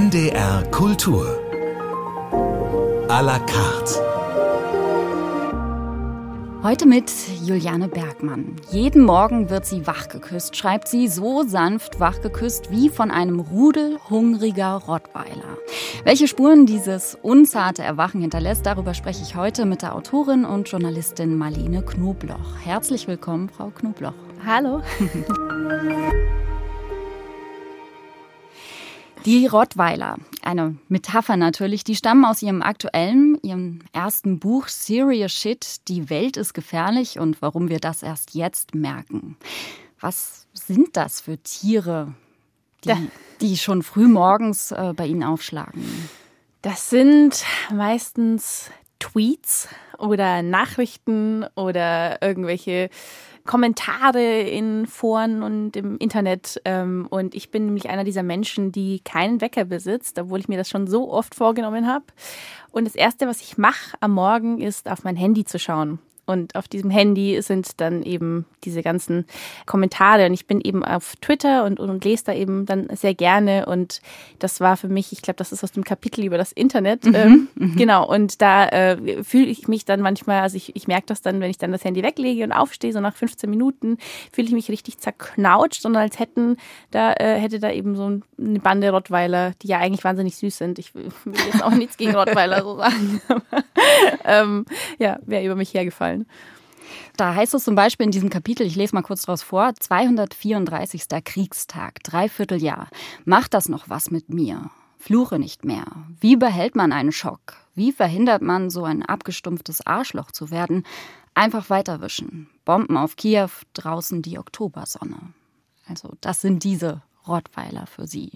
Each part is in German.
NDR Kultur. A la carte. Heute mit Juliane Bergmann. Jeden Morgen wird sie wachgeküsst, schreibt sie so sanft wachgeküsst wie von einem Rudel hungriger Rottweiler. Welche Spuren dieses unzarte Erwachen hinterlässt, darüber spreche ich heute mit der Autorin und Journalistin Marlene Knobloch. Herzlich willkommen, Frau Knobloch. Hallo. Die Rottweiler, eine Metapher natürlich, die stammen aus ihrem aktuellen, ihrem ersten Buch Serious Shit, Die Welt ist gefährlich und warum wir das erst jetzt merken. Was sind das für Tiere, die, die schon früh morgens äh, bei Ihnen aufschlagen? Das sind meistens Tweets oder Nachrichten oder irgendwelche Kommentare in Foren und im Internet. Ähm, und ich bin nämlich einer dieser Menschen, die keinen Wecker besitzt, obwohl ich mir das schon so oft vorgenommen habe. Und das Erste, was ich mache am Morgen, ist auf mein Handy zu schauen. Und auf diesem Handy sind dann eben diese ganzen Kommentare. Und ich bin eben auf Twitter und, und, und lese da eben dann sehr gerne. Und das war für mich, ich glaube, das ist aus dem Kapitel über das Internet. Mhm, ähm, mhm. Genau. Und da äh, fühle ich mich dann manchmal, also ich, ich merke das dann, wenn ich dann das Handy weglege und aufstehe, so nach 15 Minuten, fühle ich mich richtig zerknautscht, sondern als hätten da, äh, hätte da eben so eine Bande Rottweiler, die ja eigentlich wahnsinnig süß sind. Ich will jetzt auch nichts gegen Rottweiler so sagen. ähm, ja, wäre über mich hergefallen. Da heißt es zum Beispiel in diesem Kapitel, ich lese mal kurz draus vor, 234. Kriegstag, Dreivierteljahr. Macht das noch was mit mir? Fluche nicht mehr. Wie behält man einen Schock? Wie verhindert man, so ein abgestumpftes Arschloch zu werden? Einfach weiterwischen. Bomben auf Kiew, draußen die Oktobersonne. Also, das sind diese Rottweiler für Sie.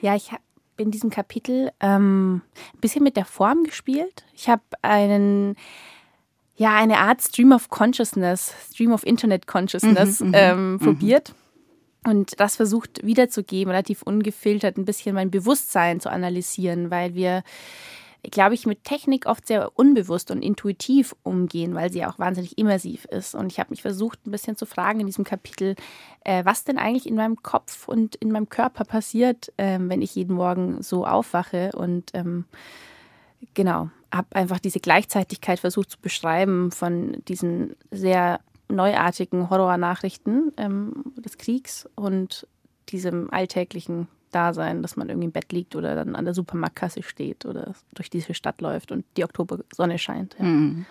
Ja, ich habe in diesem Kapitel ähm, ein bisschen mit der Form gespielt. Ich habe einen ja, eine Art Stream of Consciousness, Stream of Internet Consciousness mhm, mhm ähm, mhm. probiert. Und das versucht wiederzugeben, relativ ungefiltert, ein bisschen mein Bewusstsein zu analysieren, weil wir, glaube ich, mit Technik oft sehr unbewusst und intuitiv umgehen, weil sie auch wahnsinnig immersiv ist. Und ich habe mich versucht, ein bisschen zu fragen in diesem Kapitel, äh, was denn eigentlich in meinem Kopf und in meinem Körper passiert, äh, wenn ich jeden Morgen so aufwache. Und ähm, genau, habe einfach diese Gleichzeitigkeit versucht zu beschreiben von diesen sehr neuartigen Horrornachrichten ähm, des Kriegs und diesem alltäglichen Dasein, dass man irgendwie im Bett liegt oder dann an der Supermarktkasse steht oder durch diese Stadt läuft und die Oktobersonne scheint. Ja. Mhm.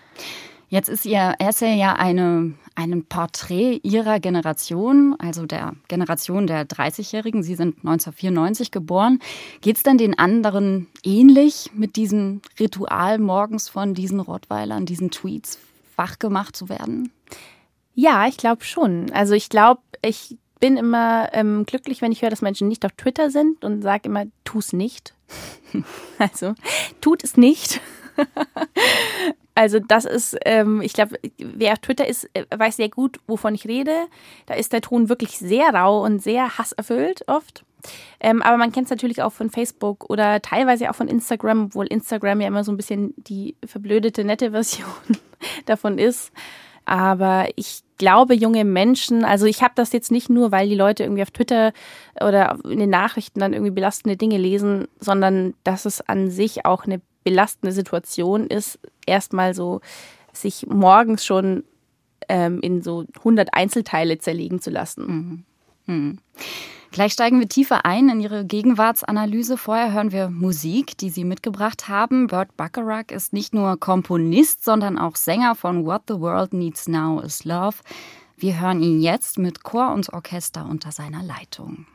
Jetzt ist Ihr Essay ja eine, ein Porträt Ihrer Generation, also der Generation der 30-Jährigen. Sie sind 1994 geboren. Geht es denn den anderen ähnlich mit diesem Ritual morgens von diesen Rottweilern, diesen Tweets wachgemacht zu werden? Ja, ich glaube schon. Also ich glaube, ich bin immer ähm, glücklich, wenn ich höre, dass Menschen nicht auf Twitter sind und sage immer, tu es nicht. also tut es nicht. Also das ist, ähm, ich glaube, wer auf Twitter ist, äh, weiß sehr gut, wovon ich rede. Da ist der Ton wirklich sehr rau und sehr hasserfüllt oft. Ähm, aber man kennt es natürlich auch von Facebook oder teilweise auch von Instagram, obwohl Instagram ja immer so ein bisschen die verblödete, nette Version davon ist. Aber ich glaube, junge Menschen, also ich habe das jetzt nicht nur, weil die Leute irgendwie auf Twitter oder in den Nachrichten dann irgendwie belastende Dinge lesen, sondern dass es an sich auch eine belastende Situation ist, erstmal so sich morgens schon ähm, in so 100 Einzelteile zerlegen zu lassen. Mhm. Mhm. Gleich steigen wir tiefer ein in Ihre Gegenwartsanalyse. Vorher hören wir Musik, die Sie mitgebracht haben. Burt Bacharach ist nicht nur Komponist, sondern auch Sänger von What the World Needs Now is Love. Wir hören ihn jetzt mit Chor und Orchester unter seiner Leitung.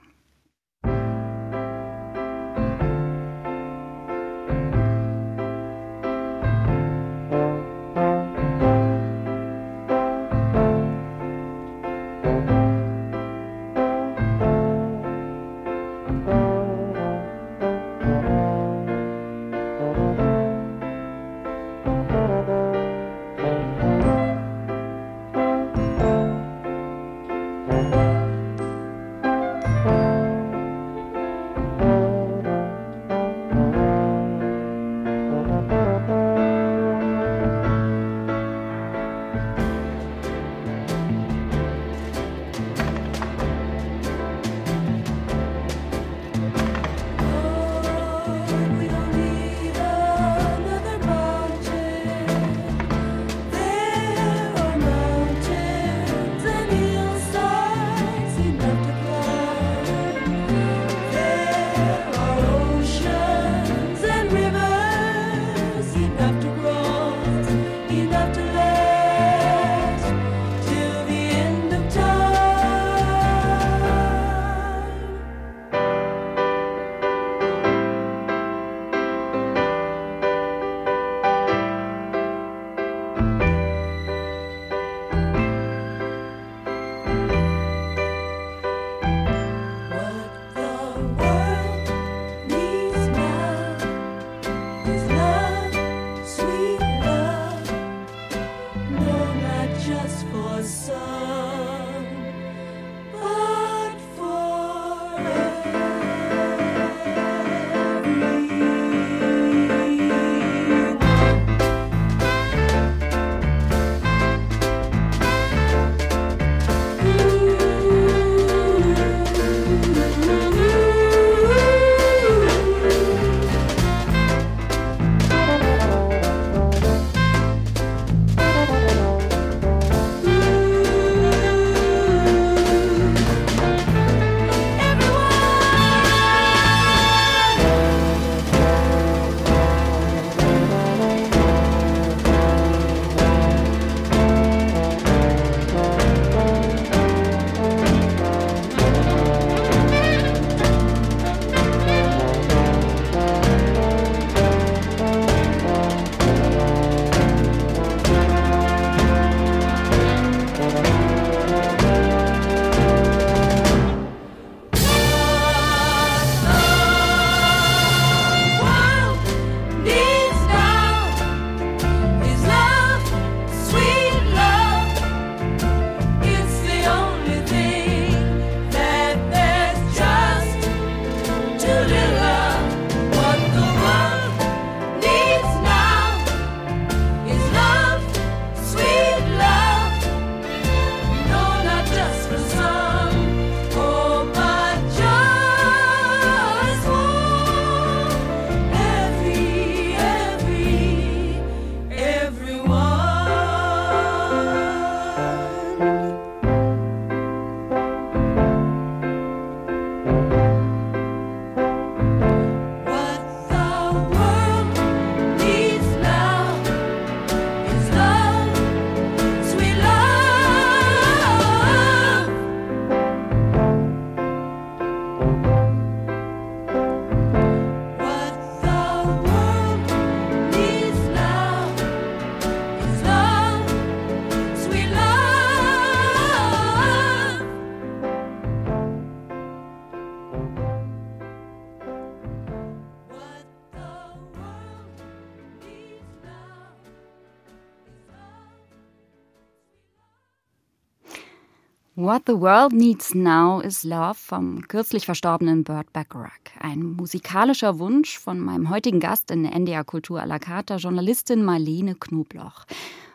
The World Needs Now is Love vom kürzlich verstorbenen Burt Bacharach. Ein musikalischer Wunsch von meinem heutigen Gast in NDR Kultur à la carte, Journalistin Marlene Knobloch.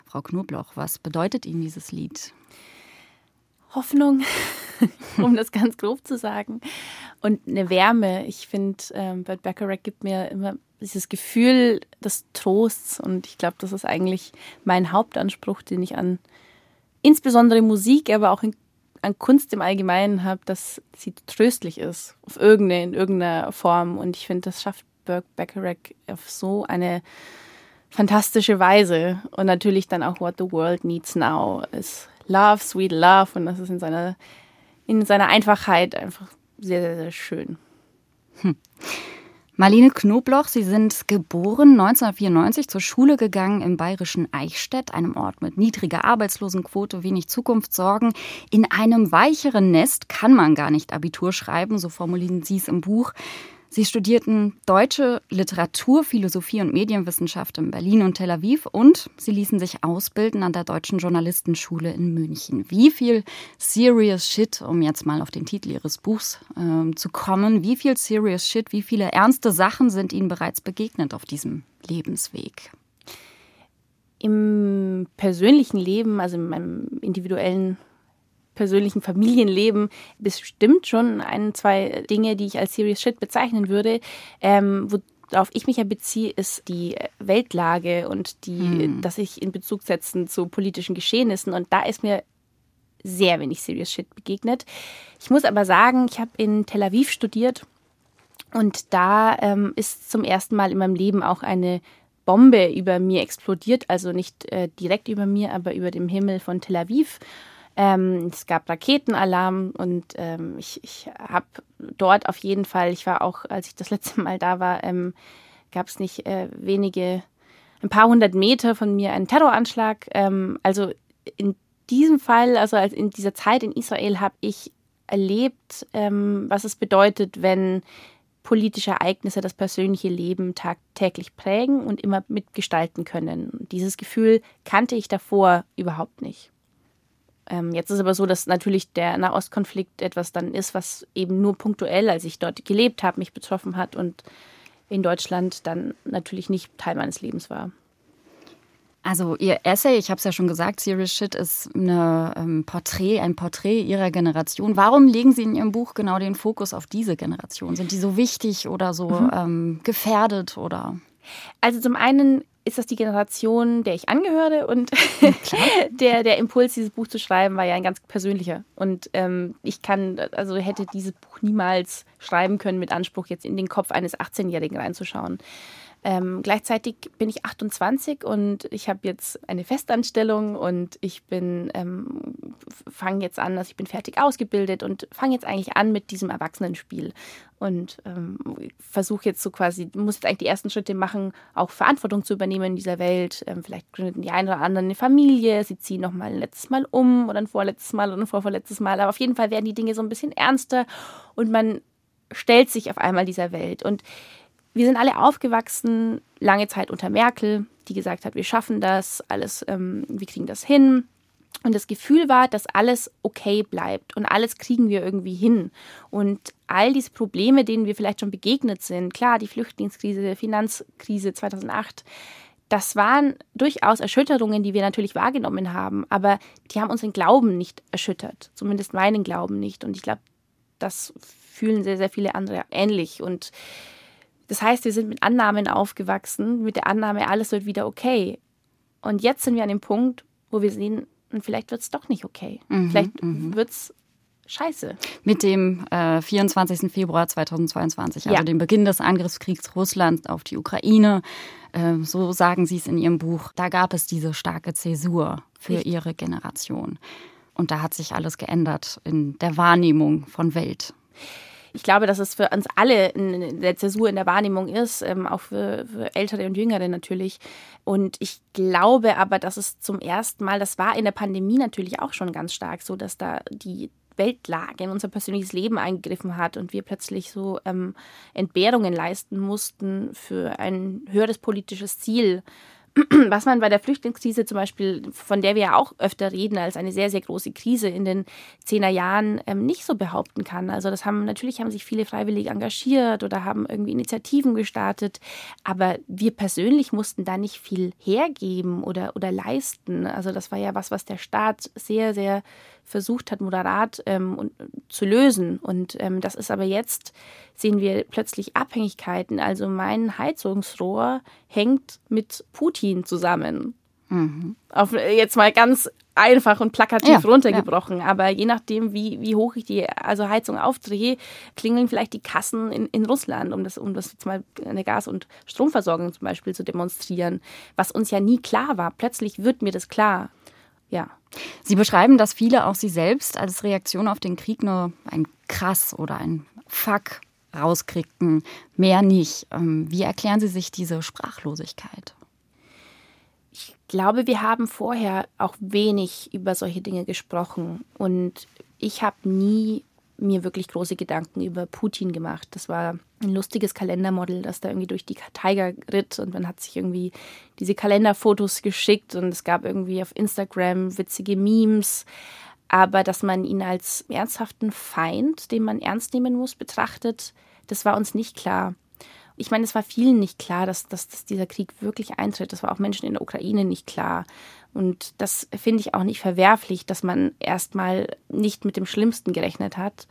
Frau Knobloch, was bedeutet Ihnen dieses Lied? Hoffnung, um das ganz grob zu sagen. Und eine Wärme. Ich finde, ähm, Burt Bacharach gibt mir immer dieses Gefühl des Trosts. Und ich glaube, das ist eigentlich mein Hauptanspruch, den ich an insbesondere Musik, aber auch in an Kunst im Allgemeinen habe, dass sie tröstlich ist, auf irgendeine, in irgendeiner Form. Und ich finde, das schafft Burke Bacharach auf so eine fantastische Weise. Und natürlich dann auch What the World Needs Now ist Love, Sweet Love. Und das ist in seiner, in seiner Einfachheit einfach sehr, sehr, sehr schön. Hm. Marlene Knobloch, Sie sind geboren 1994 zur Schule gegangen im bayerischen Eichstätt, einem Ort mit niedriger Arbeitslosenquote, wenig Zukunftssorgen. In einem weicheren Nest kann man gar nicht Abitur schreiben, so formulieren Sie es im Buch. Sie studierten deutsche Literatur, Philosophie und Medienwissenschaft in Berlin und Tel Aviv und sie ließen sich ausbilden an der Deutschen Journalistenschule in München. Wie viel Serious Shit, um jetzt mal auf den Titel Ihres Buchs äh, zu kommen, wie viel Serious Shit, wie viele ernste Sachen sind Ihnen bereits begegnet auf diesem Lebensweg? Im persönlichen Leben, also in meinem individuellen persönlichen Familienleben bestimmt schon ein, zwei Dinge, die ich als Serious Shit bezeichnen würde. Ähm, worauf ich mich ja beziehe, ist die Weltlage und die, hm. dass ich in Bezug setzen zu politischen Geschehnissen. Und da ist mir sehr wenig Serious Shit begegnet. Ich muss aber sagen, ich habe in Tel Aviv studiert und da ähm, ist zum ersten Mal in meinem Leben auch eine Bombe über mir explodiert, also nicht äh, direkt über mir, aber über dem Himmel von Tel Aviv. Ähm, es gab Raketenalarm und ähm, ich, ich habe dort auf jeden Fall, ich war auch, als ich das letzte Mal da war, ähm, gab es nicht äh, wenige, ein paar hundert Meter von mir einen Terroranschlag. Ähm, also in diesem Fall, also in dieser Zeit in Israel, habe ich erlebt, ähm, was es bedeutet, wenn politische Ereignisse das persönliche Leben tagtäglich prägen und immer mitgestalten können. Dieses Gefühl kannte ich davor überhaupt nicht. Ähm, jetzt ist aber so, dass natürlich der Nahostkonflikt etwas dann ist, was eben nur punktuell, als ich dort gelebt habe, mich betroffen hat und in Deutschland dann natürlich nicht Teil meines Lebens war. Also Ihr Essay, ich habe es ja schon gesagt, Serious Shit ist eine, ähm, Porträt, ein Porträt Ihrer Generation. Warum legen Sie in Ihrem Buch genau den Fokus auf diese Generation? Sind die so wichtig oder so mhm. ähm, gefährdet oder? Also zum einen ist das die Generation, der ich angehöre und der, der Impuls, dieses Buch zu schreiben, war ja ein ganz persönlicher. Und ähm, ich kann, also hätte dieses Buch niemals schreiben können mit Anspruch, jetzt in den Kopf eines 18-Jährigen reinzuschauen. Ähm, gleichzeitig bin ich 28 und ich habe jetzt eine Festanstellung und ich bin ähm, fange jetzt an, also ich bin fertig ausgebildet und fange jetzt eigentlich an mit diesem Erwachsenenspiel. Und ähm, versuche jetzt so quasi, muss jetzt eigentlich die ersten Schritte machen, auch Verantwortung zu übernehmen in dieser Welt. Ähm, vielleicht gründen die einen oder anderen eine Familie, sie ziehen noch mal ein letztes Mal um oder ein vorletztes Mal oder ein vorvorletztes Mal, aber auf jeden Fall werden die Dinge so ein bisschen ernster und man stellt sich auf einmal dieser Welt. Und wir sind alle aufgewachsen, lange Zeit unter Merkel, die gesagt hat, wir schaffen das, alles, ähm, wir kriegen das hin. Und das Gefühl war, dass alles okay bleibt und alles kriegen wir irgendwie hin. Und all diese Probleme, denen wir vielleicht schon begegnet sind, klar, die Flüchtlingskrise, die Finanzkrise 2008, das waren durchaus Erschütterungen, die wir natürlich wahrgenommen haben, aber die haben unseren Glauben nicht erschüttert, zumindest meinen Glauben nicht. Und ich glaube, das fühlen sehr, sehr viele andere ähnlich. Und das heißt, wir sind mit Annahmen aufgewachsen, mit der Annahme, alles wird wieder okay. Und jetzt sind wir an dem Punkt, wo wir sehen, vielleicht wird es doch nicht okay. Mhm, vielleicht mhm. wird es scheiße. Mit dem äh, 24. Februar 2022, also ja. dem Beginn des Angriffskriegs Russlands auf die Ukraine, äh, so sagen Sie es in Ihrem Buch, da gab es diese starke Zäsur für Richtig. Ihre Generation. Und da hat sich alles geändert in der Wahrnehmung von Welt. Ich glaube, dass es für uns alle in der Zäsur in der Wahrnehmung ist, ähm, auch für, für Ältere und Jüngere natürlich. Und ich glaube aber, dass es zum ersten Mal, das war in der Pandemie natürlich auch schon ganz stark so, dass da die Weltlage in unser persönliches Leben eingegriffen hat und wir plötzlich so ähm, Entbehrungen leisten mussten für ein höheres politisches Ziel was man bei der Flüchtlingskrise zum Beispiel, von der wir ja auch öfter reden, als eine sehr, sehr große Krise in den zehner Jahren ähm, nicht so behaupten kann. Also das haben natürlich haben sich viele freiwillig engagiert oder haben irgendwie Initiativen gestartet, aber wir persönlich mussten da nicht viel hergeben oder, oder leisten. Also das war ja was, was der Staat sehr, sehr versucht hat, moderat ähm, und, zu lösen. Und ähm, das ist aber jetzt, sehen wir plötzlich Abhängigkeiten. Also mein Heizungsrohr hängt mit Putin zusammen. Mhm. Auf, jetzt mal ganz einfach und plakativ ja, runtergebrochen. Ja. Aber je nachdem, wie, wie hoch ich die also Heizung aufdrehe, klingeln vielleicht die Kassen in, in Russland, um das, um das jetzt mal eine Gas- und Stromversorgung zum Beispiel zu demonstrieren, was uns ja nie klar war. Plötzlich wird mir das klar. Ja. Sie beschreiben, dass viele auch Sie selbst als Reaktion auf den Krieg nur ein Krass oder ein Fuck rauskriegten, mehr nicht. Ähm, wie erklären Sie sich diese Sprachlosigkeit? Ich glaube, wir haben vorher auch wenig über solche Dinge gesprochen und ich habe nie mir wirklich große Gedanken über Putin gemacht. Das war ein lustiges Kalendermodel, das da irgendwie durch die Tiger ritt und man hat sich irgendwie diese Kalenderfotos geschickt und es gab irgendwie auf Instagram witzige Memes. Aber dass man ihn als ernsthaften Feind, den man ernst nehmen muss, betrachtet, das war uns nicht klar. Ich meine, es war vielen nicht klar, dass, dass, dass dieser Krieg wirklich eintritt. Das war auch Menschen in der Ukraine nicht klar. Und das finde ich auch nicht verwerflich, dass man erstmal nicht mit dem Schlimmsten gerechnet hat.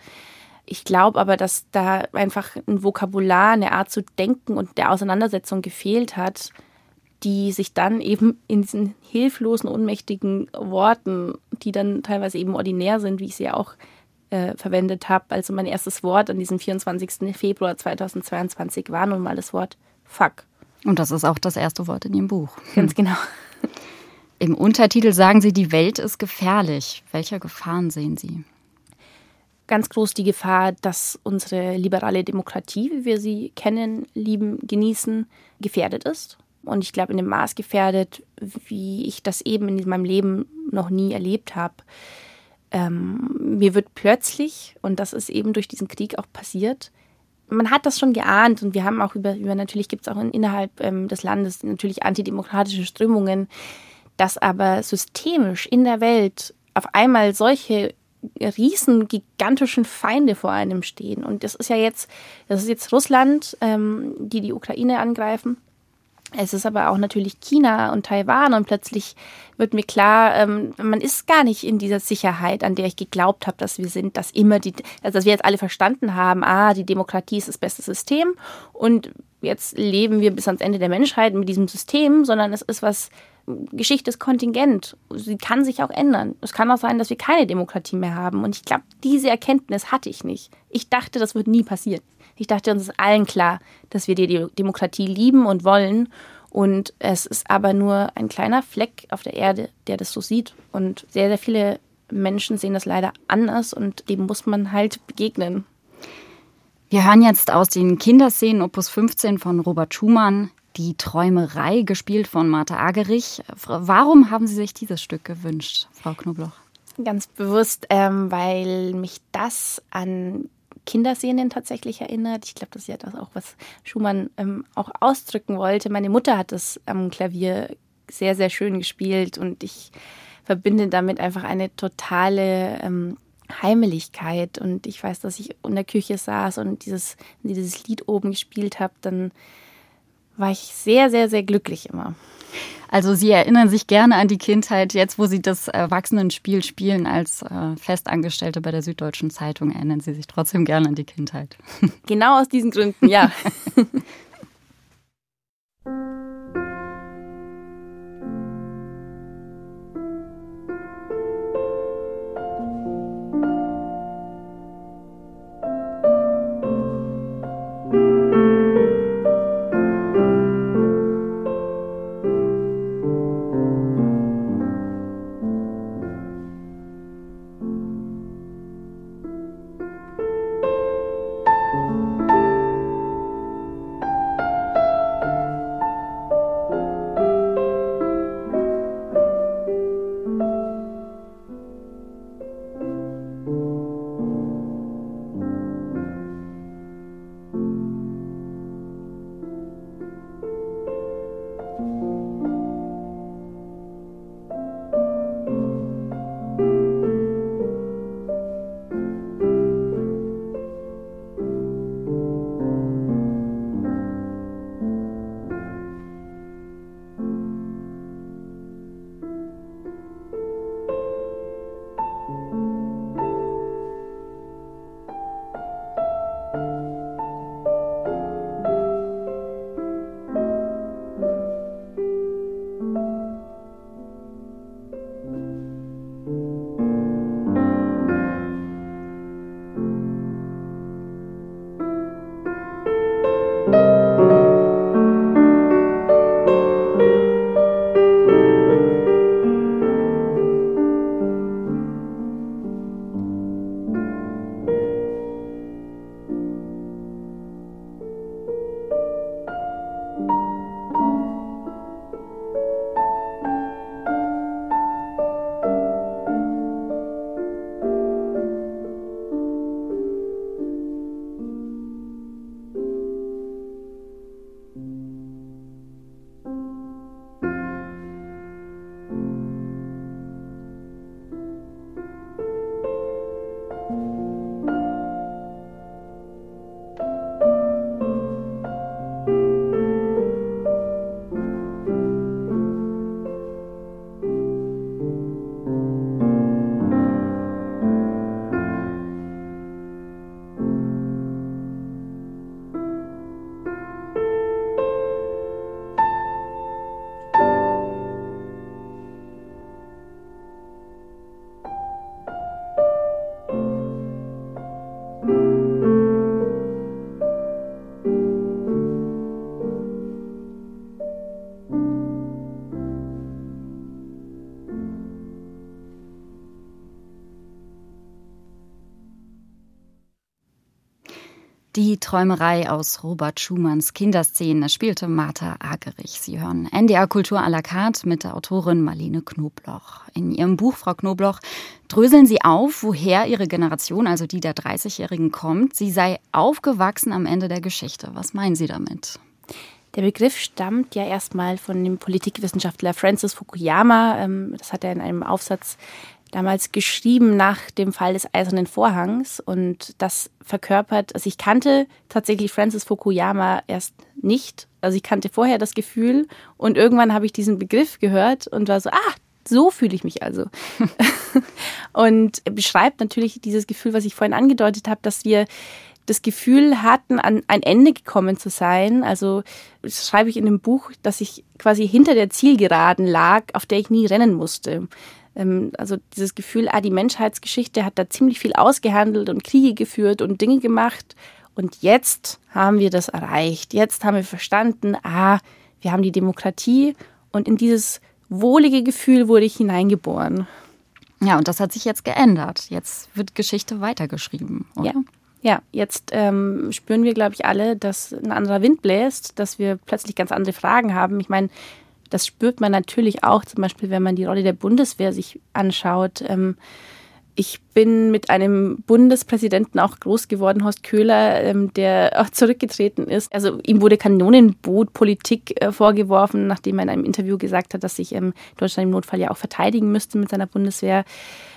Ich glaube aber, dass da einfach ein Vokabular, eine Art zu denken und der Auseinandersetzung gefehlt hat, die sich dann eben in diesen hilflosen, ohnmächtigen Worten, die dann teilweise eben ordinär sind, wie ich sie ja auch äh, verwendet habe. Also mein erstes Wort an diesem 24. Februar 2022 war nun mal das Wort Fuck. Und das ist auch das erste Wort in Ihrem Buch. Ganz genau. Im Untertitel sagen Sie, die Welt ist gefährlich. Welche Gefahren sehen Sie? Ganz groß die Gefahr, dass unsere liberale Demokratie, wie wir sie kennen, lieben, genießen, gefährdet ist. Und ich glaube, in dem Maß gefährdet, wie ich das eben in meinem Leben noch nie erlebt habe. Ähm, mir wird plötzlich, und das ist eben durch diesen Krieg auch passiert, man hat das schon geahnt und wir haben auch über, über natürlich gibt es auch in, innerhalb ähm, des Landes natürlich antidemokratische Strömungen, dass aber systemisch in der Welt auf einmal solche riesen gigantischen Feinde vor einem stehen. Und das ist ja jetzt, das ist jetzt Russland, ähm, die die Ukraine angreifen. Es ist aber auch natürlich China und Taiwan und plötzlich wird mir klar, ähm, man ist gar nicht in dieser Sicherheit, an der ich geglaubt habe, dass wir sind, dass immer die, also dass wir jetzt alle verstanden haben, ah, die Demokratie ist das beste System und jetzt leben wir bis ans Ende der Menschheit mit diesem System, sondern es ist was Geschichte ist kontingent. Sie kann sich auch ändern. Es kann auch sein, dass wir keine Demokratie mehr haben. Und ich glaube, diese Erkenntnis hatte ich nicht. Ich dachte, das wird nie passieren. Ich dachte, uns ist allen klar, dass wir die Demokratie lieben und wollen. Und es ist aber nur ein kleiner Fleck auf der Erde, der das so sieht. Und sehr, sehr viele Menschen sehen das leider anders und dem muss man halt begegnen. Wir hören jetzt aus den Kinderszenen Opus 15 von Robert Schumann die Träumerei, gespielt von Martha Agerich. Warum haben Sie sich dieses Stück gewünscht, Frau Knobloch? Ganz bewusst, ähm, weil mich das an Kinderszenen tatsächlich erinnert. Ich glaube, das ist ja das auch, was Schumann ähm, auch ausdrücken wollte. Meine Mutter hat das am Klavier sehr, sehr schön gespielt und ich verbinde damit einfach eine totale ähm, Heimeligkeit. Und ich weiß, dass ich in der Küche saß und dieses, dieses Lied oben gespielt habe, dann war ich sehr, sehr, sehr glücklich immer. Also Sie erinnern sich gerne an die Kindheit, jetzt wo Sie das Erwachsenenspiel spielen als äh, Festangestellte bei der Süddeutschen Zeitung, erinnern Sie sich trotzdem gerne an die Kindheit. Genau aus diesen Gründen, ja. Die Träumerei aus Robert Schumanns Kinderszene spielte Martha Agerich. Sie hören NDR Kultur à la carte mit der Autorin Marlene Knobloch. In ihrem Buch Frau Knobloch dröseln Sie auf, woher Ihre Generation, also die der 30-Jährigen, kommt. Sie sei aufgewachsen am Ende der Geschichte. Was meinen Sie damit? Der Begriff stammt ja erstmal von dem Politikwissenschaftler Francis Fukuyama. Ähm, das hat er in einem Aufsatz damals geschrieben nach dem Fall des Eisernen Vorhangs und das verkörpert, also ich kannte tatsächlich Francis Fukuyama erst nicht, also ich kannte vorher das Gefühl und irgendwann habe ich diesen Begriff gehört und war so, ah, so fühle ich mich also. und beschreibt natürlich dieses Gefühl, was ich vorhin angedeutet habe, dass wir das Gefühl hatten, an ein Ende gekommen zu sein. Also das schreibe ich in dem Buch, dass ich quasi hinter der Zielgeraden lag, auf der ich nie rennen musste. Ähm, also dieses Gefühl, ah, die Menschheitsgeschichte hat da ziemlich viel ausgehandelt und Kriege geführt und Dinge gemacht. Und jetzt haben wir das erreicht. Jetzt haben wir verstanden, ah, wir haben die Demokratie. Und in dieses wohlige Gefühl wurde ich hineingeboren. Ja, und das hat sich jetzt geändert. Jetzt wird Geschichte weitergeschrieben, oder? Ja. Ja, jetzt ähm, spüren wir, glaube ich, alle, dass ein anderer Wind bläst, dass wir plötzlich ganz andere Fragen haben. Ich meine, das spürt man natürlich auch, zum Beispiel, wenn man die Rolle der Bundeswehr sich anschaut. Ähm, ich bin mit einem Bundespräsidenten auch groß geworden, Horst Köhler, ähm, der auch zurückgetreten ist. Also ihm wurde Kanonenbootpolitik äh, vorgeworfen, nachdem er in einem Interview gesagt hat, dass sich ähm, Deutschland im Notfall ja auch verteidigen müsste mit seiner Bundeswehr.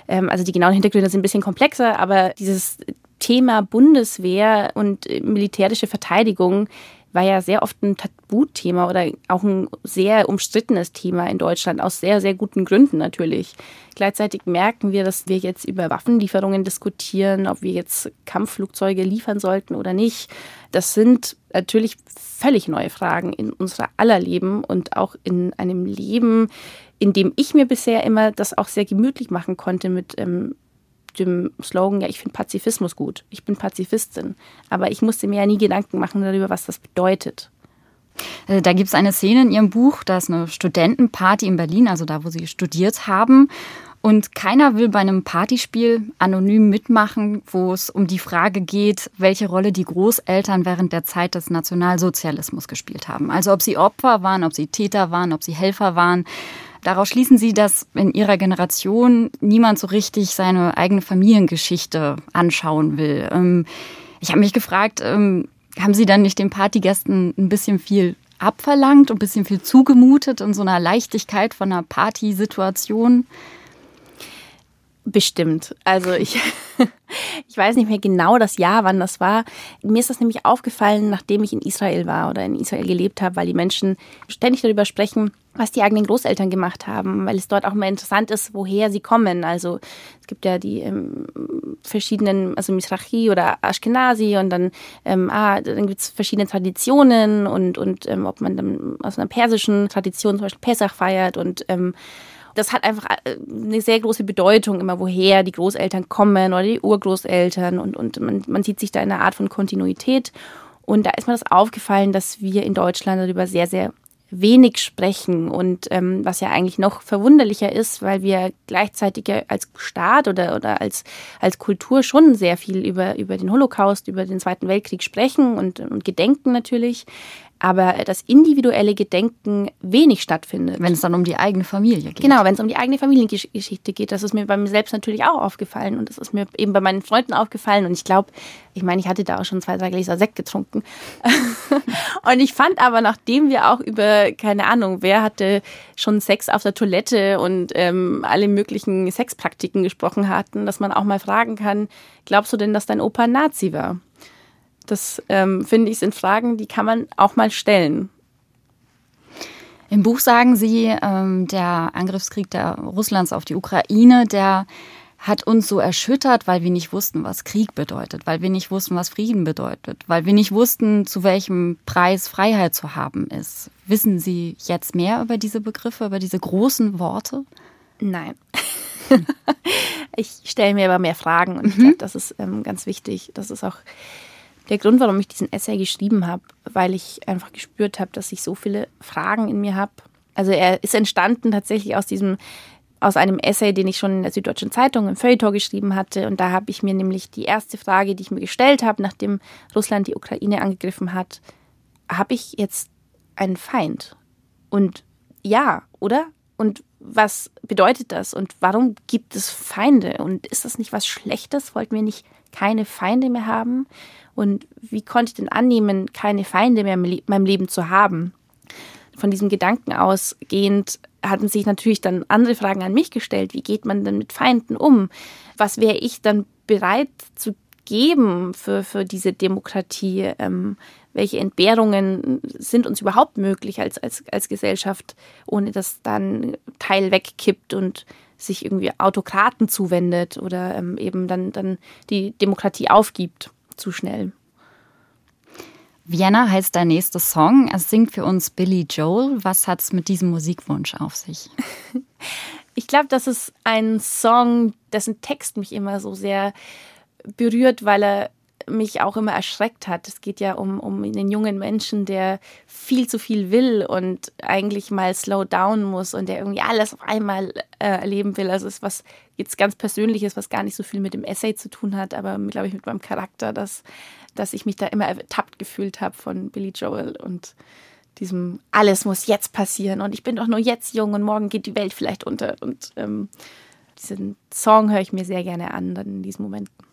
also die genauen Hintergründe sind ein bisschen komplexer, aber dieses Thema Bundeswehr und äh, militärische Verteidigung war ja sehr oft ein Tabuthema oder auch ein sehr umstrittenes Thema in Deutschland, aus sehr, sehr guten Gründen natürlich. Gleichzeitig merken wir, dass wir jetzt über Waffenlieferungen diskutieren, ob wir jetzt Kampfflugzeuge liefern sollten oder nicht. Das sind natürlich völlig neue Fragen in unserer aller Leben und auch in einem Leben, in dem ich mir bisher immer das auch sehr gemütlich machen konnte mit ähm, dem Slogan, ja, ich finde Pazifismus gut, ich bin Pazifistin. Aber ich musste mir ja nie Gedanken machen darüber, was das bedeutet. Äh, da gibt es eine Szene in Ihrem Buch, da ist eine Studentenparty in Berlin, also da, wo Sie studiert haben. Und keiner will bei einem Partyspiel anonym mitmachen, wo es um die Frage geht, welche Rolle die Großeltern während der Zeit des Nationalsozialismus gespielt haben. Also ob sie Opfer waren, ob sie Täter waren, ob sie Helfer waren. Daraus schließen Sie, dass in Ihrer Generation niemand so richtig seine eigene Familiengeschichte anschauen will. Ähm, ich habe mich gefragt, ähm, haben Sie dann nicht den Partygästen ein bisschen viel abverlangt und ein bisschen viel zugemutet in so einer Leichtigkeit von einer Partysituation? Bestimmt. Also ich, ich weiß nicht mehr genau das Jahr, wann das war. Mir ist das nämlich aufgefallen, nachdem ich in Israel war oder in Israel gelebt habe, weil die Menschen ständig darüber sprechen, was die eigenen Großeltern gemacht haben, weil es dort auch mal interessant ist, woher sie kommen. Also es gibt ja die ähm, verschiedenen, also Mizrahi oder Ashkenazi und dann, ähm, ah, dann gibt es verschiedene Traditionen und, und ähm, ob man dann aus einer persischen Tradition zum Beispiel Pesach feiert und ähm, das hat einfach äh, eine sehr große Bedeutung, immer woher die Großeltern kommen oder die Urgroßeltern und, und man, man sieht sich da in einer Art von Kontinuität. Und da ist mir das aufgefallen, dass wir in Deutschland darüber sehr, sehr wenig sprechen und ähm, was ja eigentlich noch verwunderlicher ist, weil wir gleichzeitig als Staat oder, oder als, als Kultur schon sehr viel über, über den Holocaust, über den Zweiten Weltkrieg sprechen und, und gedenken natürlich aber das individuelle Gedenken wenig stattfindet. Wenn es dann um die eigene Familie geht. Genau, wenn es um die eigene Familiengeschichte geht. Das ist mir bei mir selbst natürlich auch aufgefallen und das ist mir eben bei meinen Freunden aufgefallen und ich glaube, ich meine, ich hatte da auch schon zwei, drei Gläser Sekt getrunken. und ich fand aber, nachdem wir auch über, keine Ahnung, wer hatte schon Sex auf der Toilette und ähm, alle möglichen Sexpraktiken gesprochen hatten, dass man auch mal fragen kann, glaubst du denn, dass dein Opa Nazi war? Das ähm, finde ich sind Fragen, die kann man auch mal stellen. Im Buch sagen Sie, ähm, der Angriffskrieg der Russlands auf die Ukraine, der hat uns so erschüttert, weil wir nicht wussten, was Krieg bedeutet, weil wir nicht wussten, was Frieden bedeutet, weil wir nicht wussten, zu welchem Preis Freiheit zu haben ist. Wissen Sie jetzt mehr über diese Begriffe, über diese großen Worte? Nein. ich stelle mir aber mehr Fragen und ich glaube, das ist ähm, ganz wichtig. Das ist auch der Grund, warum ich diesen Essay geschrieben habe, weil ich einfach gespürt habe, dass ich so viele Fragen in mir habe. Also er ist entstanden tatsächlich aus diesem aus einem Essay, den ich schon in der Süddeutschen Zeitung im Feuilleton geschrieben hatte. Und da habe ich mir nämlich die erste Frage, die ich mir gestellt habe, nachdem Russland die Ukraine angegriffen hat, habe ich jetzt einen Feind? Und ja, oder? Und was bedeutet das? Und warum gibt es Feinde? Und ist das nicht was Schlechtes? Wollten wir nicht keine Feinde mehr haben? Und wie konnte ich denn annehmen, keine Feinde mehr in meinem Leben zu haben? Von diesem Gedanken ausgehend hatten sich natürlich dann andere Fragen an mich gestellt. Wie geht man denn mit Feinden um? Was wäre ich dann bereit zu geben für, für diese Demokratie? Ähm, welche Entbehrungen sind uns überhaupt möglich als, als, als Gesellschaft, ohne dass dann Teil wegkippt und sich irgendwie Autokraten zuwendet oder ähm, eben dann, dann die Demokratie aufgibt? zu schnell. Vienna heißt der nächste Song. Es singt für uns Billy Joel. Was hat es mit diesem Musikwunsch auf sich? Ich glaube, das ist ein Song, dessen Text mich immer so sehr berührt, weil er mich auch immer erschreckt hat. Es geht ja um, um einen jungen Menschen, der viel zu viel will und eigentlich mal slow down muss und der irgendwie alles auf einmal äh, erleben will. Also es ist was jetzt ganz Persönliches, was gar nicht so viel mit dem Essay zu tun hat, aber glaube ich mit meinem Charakter, dass, dass ich mich da immer ertappt gefühlt habe von Billy Joel und diesem alles muss jetzt passieren und ich bin doch nur jetzt jung und morgen geht die Welt vielleicht unter. Und ähm, diesen Song höre ich mir sehr gerne an dann in diesen Momenten.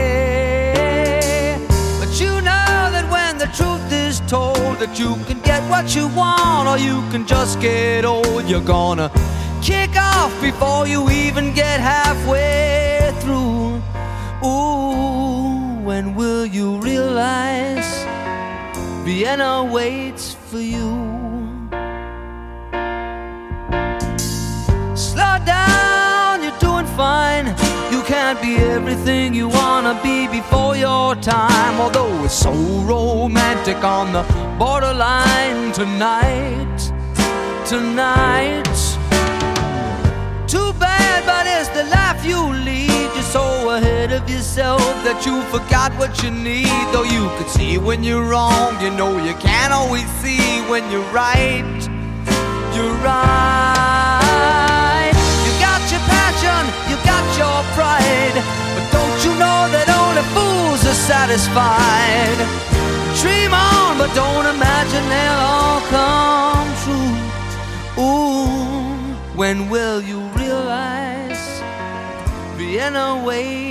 told that you can get what you want or you can just get old. You're gonna kick off before you even get halfway through. Ooh, when will you realize Vienna waits for you? Slow down, you're doing fine. Can't be everything you wanna be before your time. Although it's so romantic on the borderline tonight, tonight. Too bad, but it's the life you lead. You're so ahead of yourself that you forgot what you need. Though you could see when you're wrong, you know you can't always see when you're right. You're right. Got your pride. But don't you know that only fools are satisfied? Dream on, but don't imagine they'll all come true. Ooh, when will you realize Vienna waits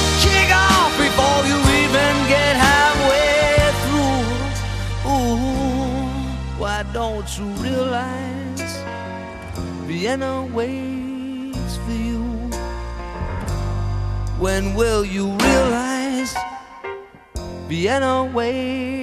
you realize Vienna waits for you? When will you realize Vienna waits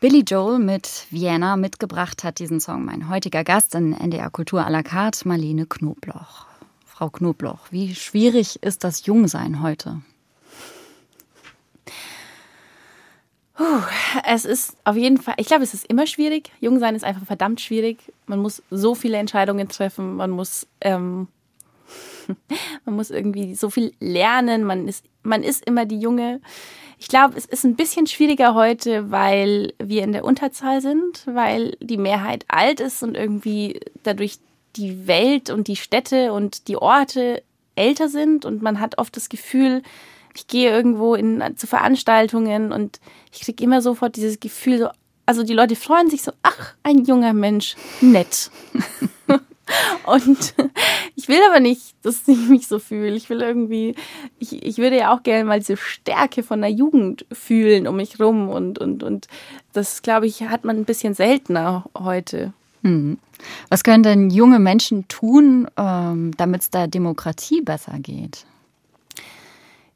Billy Joel mit Vienna mitgebracht hat diesen Song mein heutiger Gast in NDR Kultur à la carte, Marlene Knobloch. Frau Knobloch, wie schwierig ist das Jungsein heute? Puh, es ist auf jeden Fall, ich glaube, es ist immer schwierig. Jungsein ist einfach verdammt schwierig. Man muss so viele Entscheidungen treffen, man muss, ähm, man muss irgendwie so viel lernen, man ist, man ist immer die Junge. Ich glaube, es ist ein bisschen schwieriger heute, weil wir in der Unterzahl sind, weil die Mehrheit alt ist und irgendwie dadurch die Welt und die Städte und die Orte älter sind und man hat oft das Gefühl, ich gehe irgendwo in, zu Veranstaltungen und ich kriege immer sofort dieses Gefühl, so, also die Leute freuen sich so, ach, ein junger Mensch, nett. Und ich will aber nicht, dass ich mich so fühle. Ich will irgendwie, ich, ich würde ja auch gerne mal diese Stärke von der Jugend fühlen um mich rum. Und, und, und das, glaube ich, hat man ein bisschen seltener heute. Hm. Was können denn junge Menschen tun, ähm, damit es der Demokratie besser geht?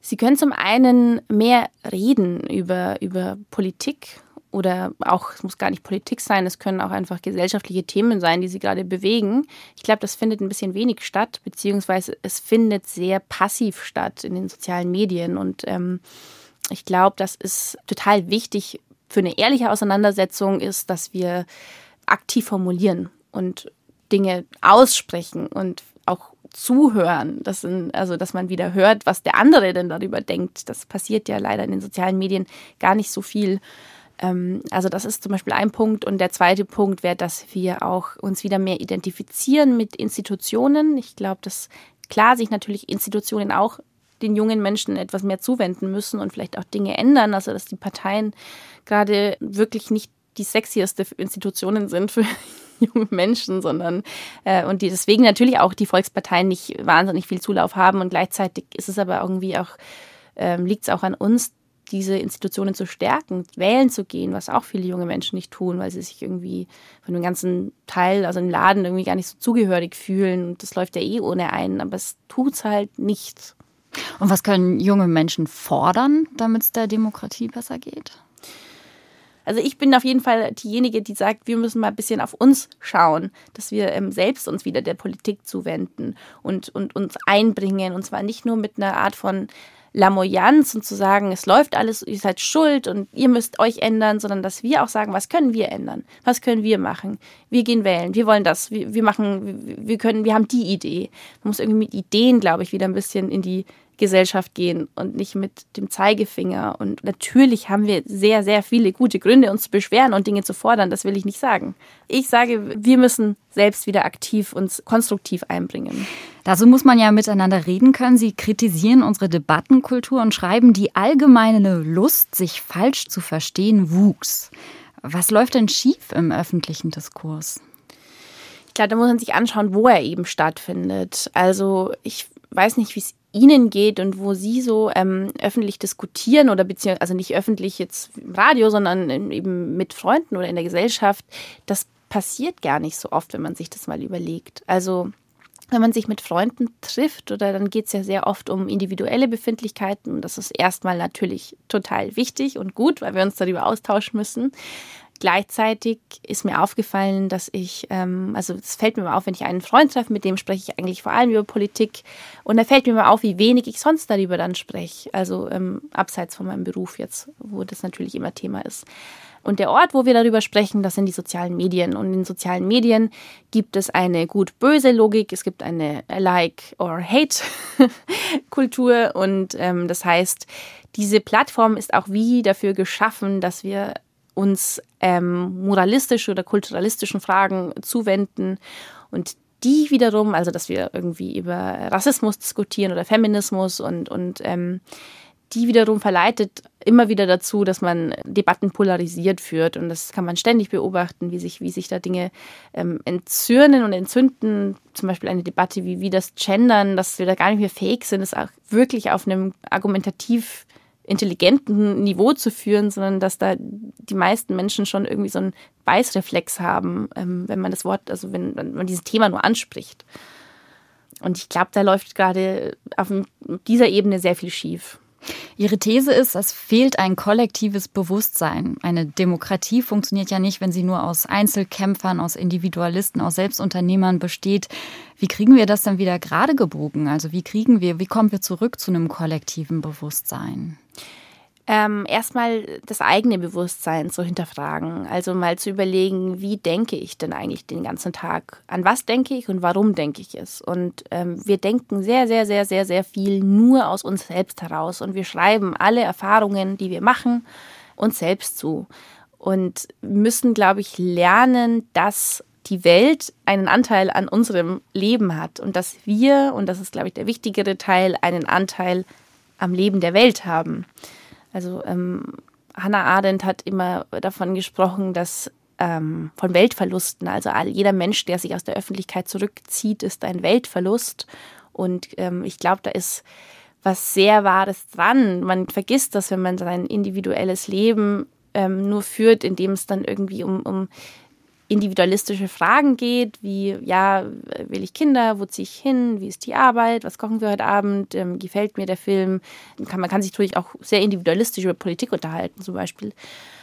Sie können zum einen mehr reden über, über Politik oder auch, es muss gar nicht Politik sein, es können auch einfach gesellschaftliche Themen sein, die sie gerade bewegen. Ich glaube, das findet ein bisschen wenig statt, beziehungsweise es findet sehr passiv statt in den sozialen Medien. Und ähm, ich glaube, das ist total wichtig für eine ehrliche Auseinandersetzung ist, dass wir aktiv formulieren und Dinge aussprechen und auch zuhören, das sind, also dass man wieder hört, was der andere denn darüber denkt. Das passiert ja leider in den sozialen Medien gar nicht so viel. Ähm, also das ist zum Beispiel ein Punkt. Und der zweite Punkt wäre, dass wir auch uns wieder mehr identifizieren mit Institutionen. Ich glaube, dass klar sich natürlich Institutionen auch den jungen Menschen etwas mehr zuwenden müssen und vielleicht auch Dinge ändern. Also dass die Parteien gerade wirklich nicht die sexieste Institutionen sind für junge Menschen, sondern äh, und die deswegen natürlich auch die Volksparteien nicht wahnsinnig viel Zulauf haben und gleichzeitig ist es aber irgendwie auch ähm, liegt es auch an uns, diese Institutionen zu stärken, wählen zu gehen, was auch viele junge Menschen nicht tun, weil sie sich irgendwie von dem ganzen Teil, also im Laden, irgendwie gar nicht so zugehörig fühlen. Und das läuft ja eh ohne einen, aber es tut's halt nicht. Und was können junge Menschen fordern, damit es der Demokratie besser geht? Also ich bin auf jeden Fall diejenige, die sagt, wir müssen mal ein bisschen auf uns schauen, dass wir ähm, selbst uns wieder der Politik zuwenden und, und uns einbringen. Und zwar nicht nur mit einer Art von Lamoyanz und zu sagen, es läuft alles, ihr seid schuld und ihr müsst euch ändern, sondern dass wir auch sagen, was können wir ändern? Was können wir machen? Wir gehen wählen, wir wollen das, wir, wir machen, wir können, wir haben die Idee. Man muss irgendwie mit Ideen, glaube ich, wieder ein bisschen in die Gesellschaft gehen und nicht mit dem Zeigefinger. Und natürlich haben wir sehr, sehr viele gute Gründe, uns zu beschweren und Dinge zu fordern. Das will ich nicht sagen. Ich sage, wir müssen selbst wieder aktiv uns konstruktiv einbringen. Dazu muss man ja miteinander reden können. Sie kritisieren unsere Debattenkultur und schreiben, die allgemeine Lust, sich falsch zu verstehen, wuchs. Was läuft denn schief im öffentlichen Diskurs? Ich glaube, da muss man sich anschauen, wo er eben stattfindet. Also ich weiß nicht, wie es Ihnen geht und wo Sie so ähm, öffentlich diskutieren oder beziehungsweise also nicht öffentlich jetzt im Radio, sondern eben mit Freunden oder in der Gesellschaft. Das passiert gar nicht so oft, wenn man sich das mal überlegt. Also wenn man sich mit Freunden trifft, oder dann geht es ja sehr oft um individuelle Befindlichkeiten. Und das ist erstmal natürlich total wichtig und gut, weil wir uns darüber austauschen müssen. gleichzeitig ist mir aufgefallen, dass ich, ähm, also es fällt mir mal auf, wenn ich einen Freund treffe, mit dem spreche ich eigentlich vor allem über Politik. Und da fällt mir mal auf, wie wenig ich sonst darüber dann spreche. Also ähm, abseits von meinem Beruf jetzt, wo das natürlich immer Thema ist. Und der Ort, wo wir darüber sprechen, das sind die sozialen Medien. Und in sozialen Medien gibt es eine gut-böse Logik, es gibt eine Like- or Hate-Kultur. Und ähm, das heißt, diese Plattform ist auch wie dafür geschaffen, dass wir uns ähm, moralistische oder kulturalistischen Fragen zuwenden und die wiederum, also dass wir irgendwie über Rassismus diskutieren oder Feminismus und, und ähm, die wiederum verleitet immer wieder dazu, dass man Debatten polarisiert führt. Und das kann man ständig beobachten, wie sich, wie sich da Dinge ähm, entzürnen und entzünden. Zum Beispiel eine Debatte wie, wie das Gendern, dass wir da gar nicht mehr fähig sind, das auch wirklich auf einem argumentativ intelligenten Niveau zu führen, sondern dass da die meisten Menschen schon irgendwie so einen Beißreflex haben, ähm, wenn man das Wort, also wenn, wenn man dieses Thema nur anspricht. Und ich glaube, da läuft gerade auf dieser Ebene sehr viel schief. Ihre These ist, es fehlt ein kollektives Bewusstsein. Eine Demokratie funktioniert ja nicht, wenn sie nur aus Einzelkämpfern, aus Individualisten, aus Selbstunternehmern besteht. Wie kriegen wir das dann wieder gerade gebogen? Also wie kriegen wir, wie kommen wir zurück zu einem kollektiven Bewusstsein? Ähm, erstmal das eigene Bewusstsein zu hinterfragen. Also mal zu überlegen, wie denke ich denn eigentlich den ganzen Tag? An was denke ich und warum denke ich es? Und ähm, wir denken sehr, sehr, sehr, sehr, sehr viel nur aus uns selbst heraus. Und wir schreiben alle Erfahrungen, die wir machen, uns selbst zu. Und müssen, glaube ich, lernen, dass die Welt einen Anteil an unserem Leben hat und dass wir, und das ist, glaube ich, der wichtigere Teil, einen Anteil am Leben der Welt haben. Also ähm, Hannah Arendt hat immer davon gesprochen, dass ähm, von Weltverlusten, also jeder Mensch, der sich aus der Öffentlichkeit zurückzieht, ist ein Weltverlust. Und ähm, ich glaube, da ist was sehr Wahres dran. Man vergisst das, wenn man sein individuelles Leben ähm, nur führt, indem es dann irgendwie um, um individualistische Fragen geht, wie, ja, will ich Kinder, wo ziehe ich hin, wie ist die Arbeit, was kochen wir heute Abend, ähm, gefällt mir der Film. Kann, man kann sich natürlich auch sehr individualistisch über Politik unterhalten zum Beispiel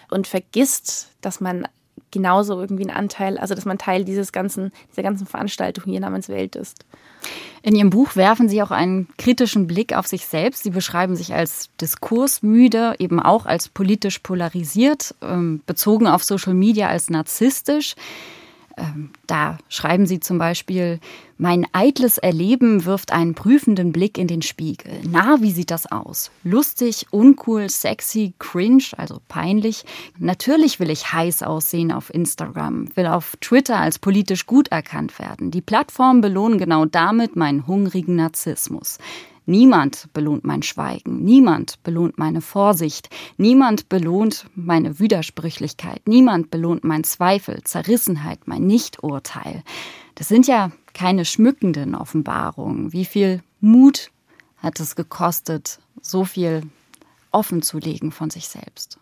und vergisst, dass man genauso irgendwie ein Anteil, also dass man Teil dieses ganzen, dieser ganzen Veranstaltung hier namens Welt ist. In Ihrem Buch werfen Sie auch einen kritischen Blick auf sich selbst. Sie beschreiben sich als diskursmüde, eben auch als politisch polarisiert, ähm, bezogen auf Social Media als narzisstisch. Ähm, da schreiben Sie zum Beispiel, mein eitles Erleben wirft einen prüfenden Blick in den Spiegel. Na, wie sieht das aus? Lustig, uncool, sexy, cringe, also peinlich. Natürlich will ich heiß aussehen auf Instagram, will auf Twitter als politisch gut erkannt werden. Die Plattformen belohnen genau damit meinen hungrigen Narzissmus. Niemand belohnt mein Schweigen, niemand belohnt meine Vorsicht, niemand belohnt meine Widersprüchlichkeit, niemand belohnt mein Zweifel, Zerrissenheit, mein Nichturteil. Das sind ja keine schmückenden Offenbarungen. Wie viel Mut hat es gekostet, so viel offen zu legen von sich selbst?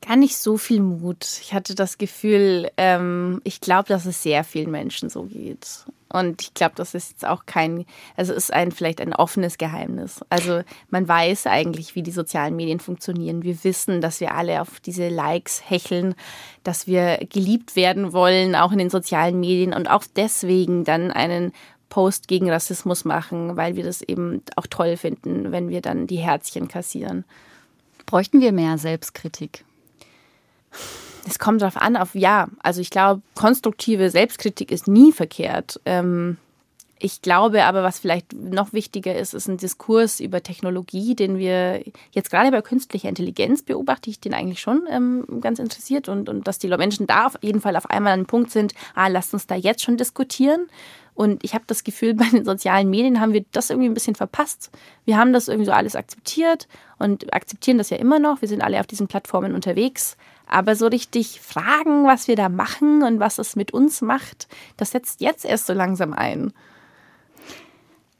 Gar nicht so viel Mut. Ich hatte das Gefühl, ähm, ich glaube, dass es sehr vielen Menschen so geht. Und ich glaube, das ist jetzt auch kein, also ist ein vielleicht ein offenes Geheimnis. Also man weiß eigentlich, wie die sozialen Medien funktionieren. Wir wissen, dass wir alle auf diese Likes hecheln, dass wir geliebt werden wollen, auch in den sozialen Medien und auch deswegen dann einen Post gegen Rassismus machen, weil wir das eben auch toll finden, wenn wir dann die Herzchen kassieren. Bräuchten wir mehr Selbstkritik? Es kommt darauf an, auf ja. Also ich glaube, konstruktive Selbstkritik ist nie verkehrt. Ähm, ich glaube aber, was vielleicht noch wichtiger ist, ist ein Diskurs über Technologie, den wir jetzt gerade bei künstlicher Intelligenz beobachte ich den eigentlich schon ähm, ganz interessiert und, und dass die Menschen da auf jeden Fall auf einmal an einem Punkt sind, ah, lasst uns da jetzt schon diskutieren. Und ich habe das Gefühl, bei den sozialen Medien haben wir das irgendwie ein bisschen verpasst. Wir haben das irgendwie so alles akzeptiert und akzeptieren das ja immer noch. Wir sind alle auf diesen Plattformen unterwegs. Aber so richtig fragen, was wir da machen und was es mit uns macht, das setzt jetzt erst so langsam ein.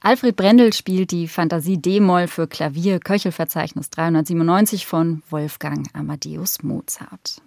Alfred Brendel spielt die Fantasie D-Moll für Klavier, Köchelverzeichnis 397 von Wolfgang Amadeus Mozart.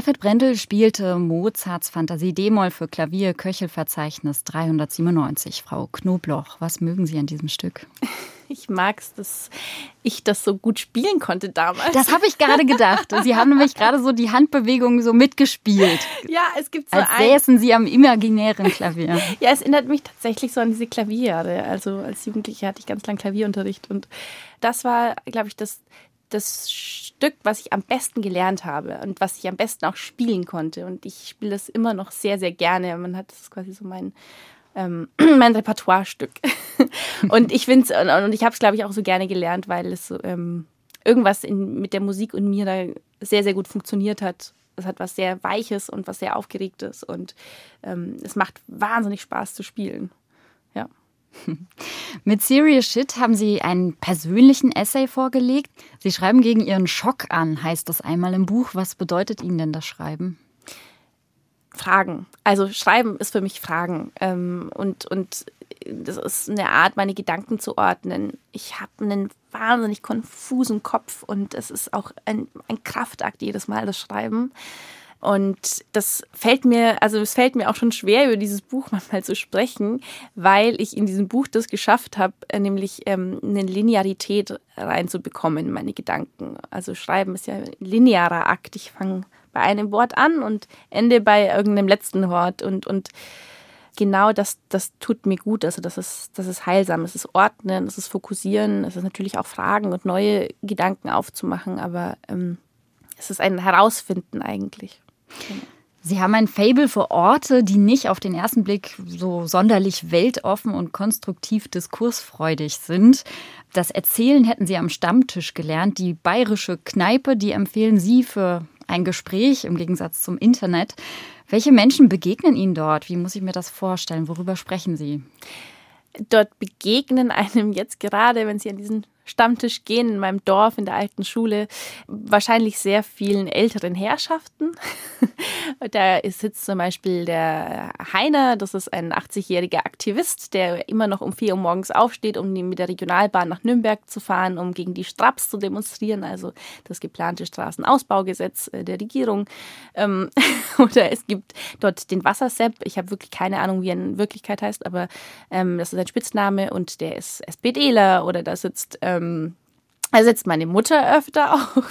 Alfred Brendel spielte Mozarts Fantasie D-Moll für Klavier Köchelverzeichnis 397. Frau Knobloch, was mögen Sie an diesem Stück? Ich mag es, dass ich das so gut spielen konnte damals. Das habe ich gerade gedacht. Sie haben nämlich gerade so die Handbewegungen so mitgespielt. Ja, es gibt so Als säßen Sie am imaginären Klavier. ja, es erinnert mich tatsächlich so an diese Klavierjahre. Also als Jugendliche hatte ich ganz lang Klavierunterricht und das war, glaube ich, das, das Stück, was ich am besten gelernt habe und was ich am besten auch spielen konnte. Und ich spiele das immer noch sehr, sehr gerne. Man hat das quasi so mein, ähm, mein Repertoirestück. und ich finde es, und ich habe es, glaube ich, auch so gerne gelernt, weil es ähm, irgendwas in, mit der Musik und mir da sehr, sehr gut funktioniert hat. Es hat was sehr Weiches und was sehr Aufgeregtes und ähm, es macht wahnsinnig Spaß zu spielen. Ja. Mit Serious Shit haben Sie einen persönlichen Essay vorgelegt. Sie schreiben gegen Ihren Schock an, heißt das einmal im Buch. Was bedeutet Ihnen denn das Schreiben? Fragen. Also Schreiben ist für mich Fragen. Ähm, und, und das ist eine Art, meine Gedanken zu ordnen. Ich habe einen wahnsinnig konfusen Kopf und es ist auch ein, ein Kraftakt jedes Mal, das Schreiben. Und das fällt mir, also es fällt mir auch schon schwer, über dieses Buch manchmal zu sprechen, weil ich in diesem Buch das geschafft habe, äh, nämlich ähm, eine Linearität reinzubekommen in meine Gedanken. Also Schreiben ist ja ein linearer Akt. Ich fange bei einem Wort an und ende bei irgendeinem letzten Wort und, und genau das, das tut mir gut. Also das ist, das ist heilsam. Es ist Ordnen, es ist Fokussieren, es ist natürlich auch Fragen und neue Gedanken aufzumachen, aber ähm, es ist ein Herausfinden eigentlich. Sie haben ein Fable für Orte, die nicht auf den ersten Blick so sonderlich weltoffen und konstruktiv diskursfreudig sind. Das Erzählen hätten Sie am Stammtisch gelernt. Die bayerische Kneipe, die empfehlen Sie für ein Gespräch im Gegensatz zum Internet. Welche Menschen begegnen Ihnen dort? Wie muss ich mir das vorstellen? Worüber sprechen Sie? Dort begegnen einem jetzt gerade, wenn Sie an diesen Stammtisch gehen in meinem Dorf, in der alten Schule, wahrscheinlich sehr vielen älteren Herrschaften. da sitzt zum Beispiel der Heiner, das ist ein 80-jähriger Aktivist, der immer noch um 4 Uhr morgens aufsteht, um mit der Regionalbahn nach Nürnberg zu fahren, um gegen die Straps zu demonstrieren, also das geplante Straßenausbaugesetz äh, der Regierung. Ähm, oder es gibt dort den Wassersepp, ich habe wirklich keine Ahnung, wie er in Wirklichkeit heißt, aber ähm, das ist ein Spitzname und der ist SPDler oder da sitzt ähm, da sitzt meine Mutter öfter auch.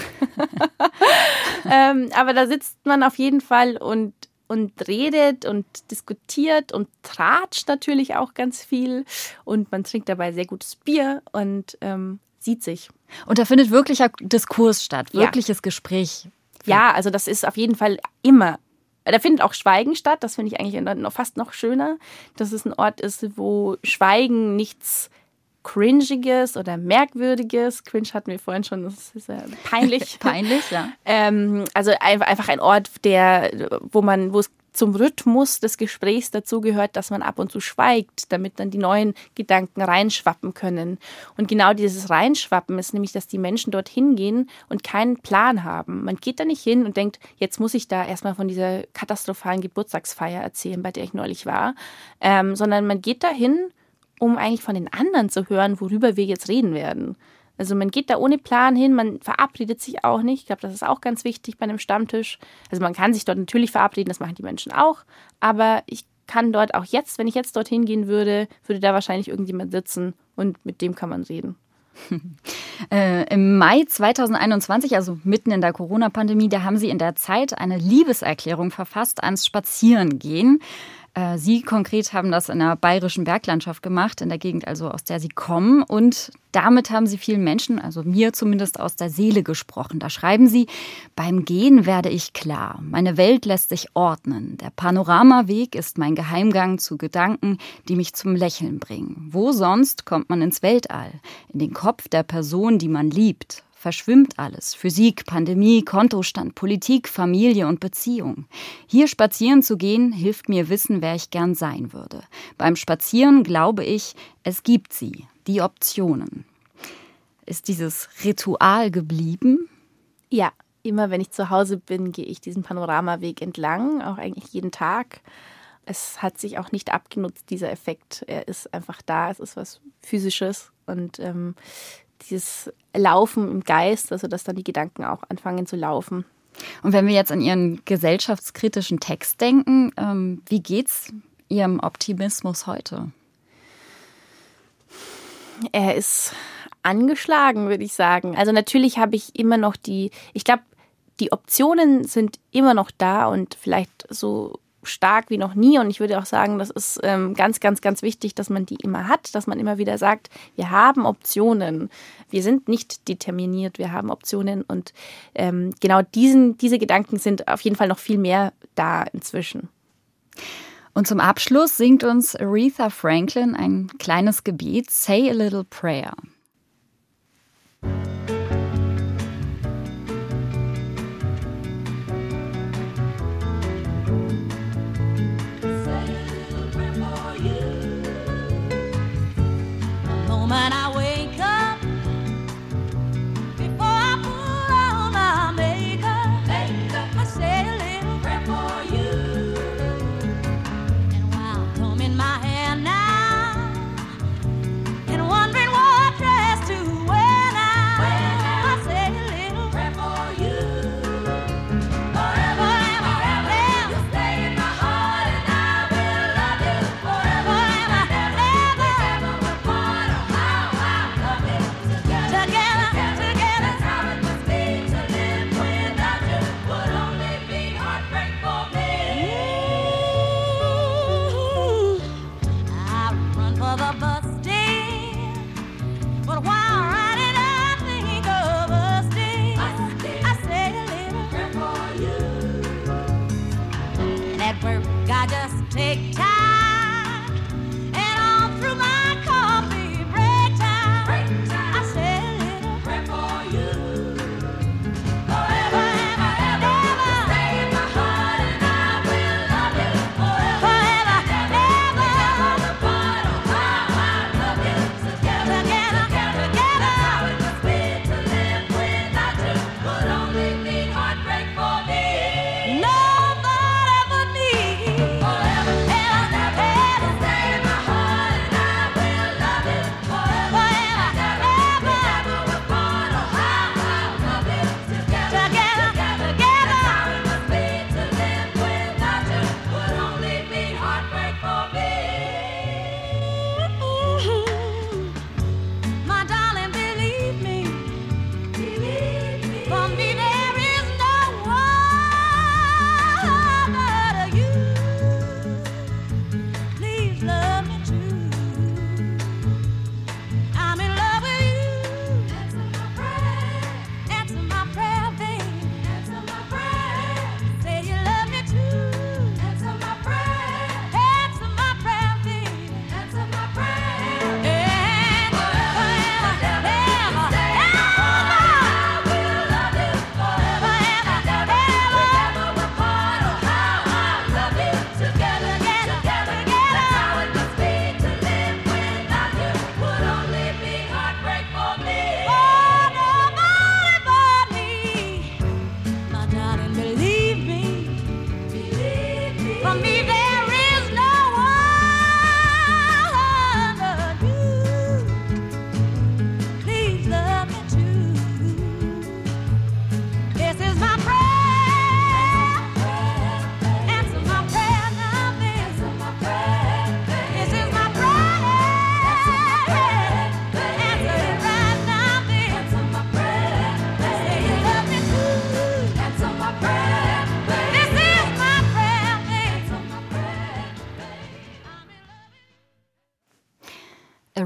ähm, aber da sitzt man auf jeden Fall und, und redet und diskutiert und tratscht natürlich auch ganz viel. Und man trinkt dabei sehr gutes Bier und ähm, sieht sich. Und da findet wirklicher Diskurs statt, wirkliches ja. Gespräch. Ja, also das ist auf jeden Fall immer da findet auch Schweigen statt. Das finde ich eigentlich noch fast noch schöner, dass es ein Ort ist, wo Schweigen nichts Cringiges oder Merkwürdiges. Cringe hatten wir vorhin schon, das ist ja peinlich. peinlich, ja. Ähm, also einfach ein Ort, der, wo man, wo es zum Rhythmus des Gesprächs dazugehört, dass man ab und zu schweigt, damit dann die neuen Gedanken reinschwappen können. Und genau dieses Reinschwappen ist nämlich, dass die Menschen dorthin gehen und keinen Plan haben. Man geht da nicht hin und denkt, jetzt muss ich da erstmal von dieser katastrophalen Geburtstagsfeier erzählen, bei der ich neulich war, ähm, sondern man geht da hin um eigentlich von den anderen zu hören, worüber wir jetzt reden werden. Also man geht da ohne Plan hin, man verabredet sich auch nicht. Ich glaube, das ist auch ganz wichtig bei einem Stammtisch. Also man kann sich dort natürlich verabreden, das machen die Menschen auch. Aber ich kann dort auch jetzt, wenn ich jetzt dorthin gehen würde, würde da wahrscheinlich irgendjemand sitzen und mit dem kann man reden. Äh, Im Mai 2021, also mitten in der Corona-Pandemie, da haben Sie in der Zeit eine Liebeserklärung verfasst ans Spazierengehen. Äh, Sie konkret haben das in der bayerischen Berglandschaft gemacht, in der Gegend also, aus der Sie kommen. Und damit haben Sie vielen Menschen, also mir zumindest, aus der Seele gesprochen. Da schreiben Sie, beim Gehen werde ich klar. Meine Welt lässt sich ordnen. Der Panoramaweg ist mein Geheimgang zu Gedanken, die mich zum Lächeln bringen. Wo sonst kommt man ins Weltall? In den Kopf der Person, die man liebt verschwimmt alles. Physik, Pandemie, Kontostand, Politik, Familie und Beziehung. Hier spazieren zu gehen, hilft mir wissen, wer ich gern sein würde. Beim Spazieren glaube ich, es gibt sie, die Optionen. Ist dieses Ritual geblieben? Ja, immer wenn ich zu Hause bin, gehe ich diesen Panoramaweg entlang, auch eigentlich jeden Tag. Es hat sich auch nicht abgenutzt, dieser Effekt. Er ist einfach da, es ist was Physisches und ähm, dieses Laufen im Geist, also dass dann die Gedanken auch anfangen zu laufen. Und wenn wir jetzt an Ihren gesellschaftskritischen Text denken, ähm, wie geht's Ihrem Optimismus heute? Er ist angeschlagen, würde ich sagen. Also natürlich habe ich immer noch die, ich glaube, die Optionen sind immer noch da und vielleicht so stark wie noch nie. Und ich würde auch sagen, das ist ähm, ganz, ganz, ganz wichtig, dass man die immer hat, dass man immer wieder sagt, wir haben Optionen. Wir sind nicht determiniert, wir haben Optionen. Und ähm, genau diesen, diese Gedanken sind auf jeden Fall noch viel mehr da inzwischen. Und zum Abschluss singt uns Aretha Franklin ein kleines Gebet, Say a Little Prayer.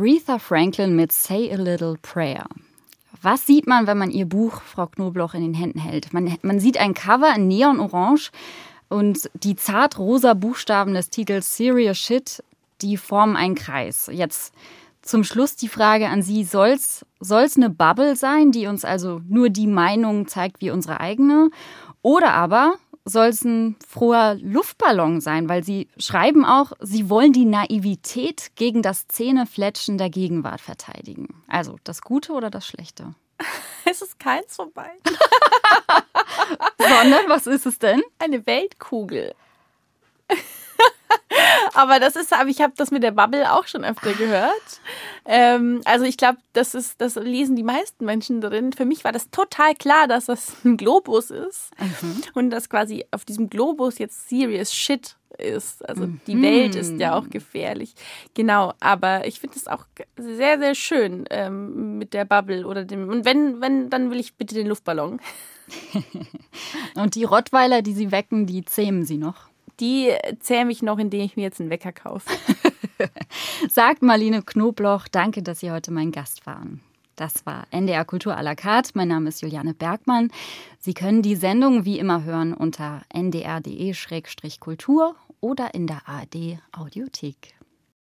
Aretha Franklin mit Say a Little Prayer. Was sieht man, wenn man ihr Buch Frau Knobloch in den Händen hält? Man, man sieht ein Cover in Neonorange und die zart rosa Buchstaben des Titels Serious Shit, die formen einen Kreis. Jetzt zum Schluss die Frage an Sie, soll's soll's eine Bubble sein, die uns also nur die Meinung zeigt wie unsere eigene? Oder aber soll es ein froher Luftballon sein, weil sie schreiben auch, sie wollen die Naivität gegen das Zähnefletschen der Gegenwart verteidigen. Also das Gute oder das Schlechte? Es ist keins vorbei. Sondern, was ist es denn? Eine Weltkugel. aber das ist, aber ich habe das mit der Bubble auch schon öfter gehört. Ähm, also ich glaube, das ist, das lesen die meisten Menschen drin. Für mich war das total klar, dass das ein Globus ist mhm. und dass quasi auf diesem Globus jetzt serious shit ist. Also mhm. die Welt ist ja auch gefährlich. Genau, aber ich finde es auch sehr, sehr schön ähm, mit der Bubble oder dem. Und wenn, wenn, dann will ich bitte den Luftballon. und die Rottweiler, die sie wecken, die zähmen sie noch die zähme ich noch, indem ich mir jetzt einen Wecker kaufe. Sagt Marlene Knobloch, danke, dass Sie heute mein Gast waren. Das war NDR Kultur à la carte. Mein Name ist Juliane Bergmann. Sie können die Sendung wie immer hören unter ndr.de-kultur oder in der ARD Audiothek.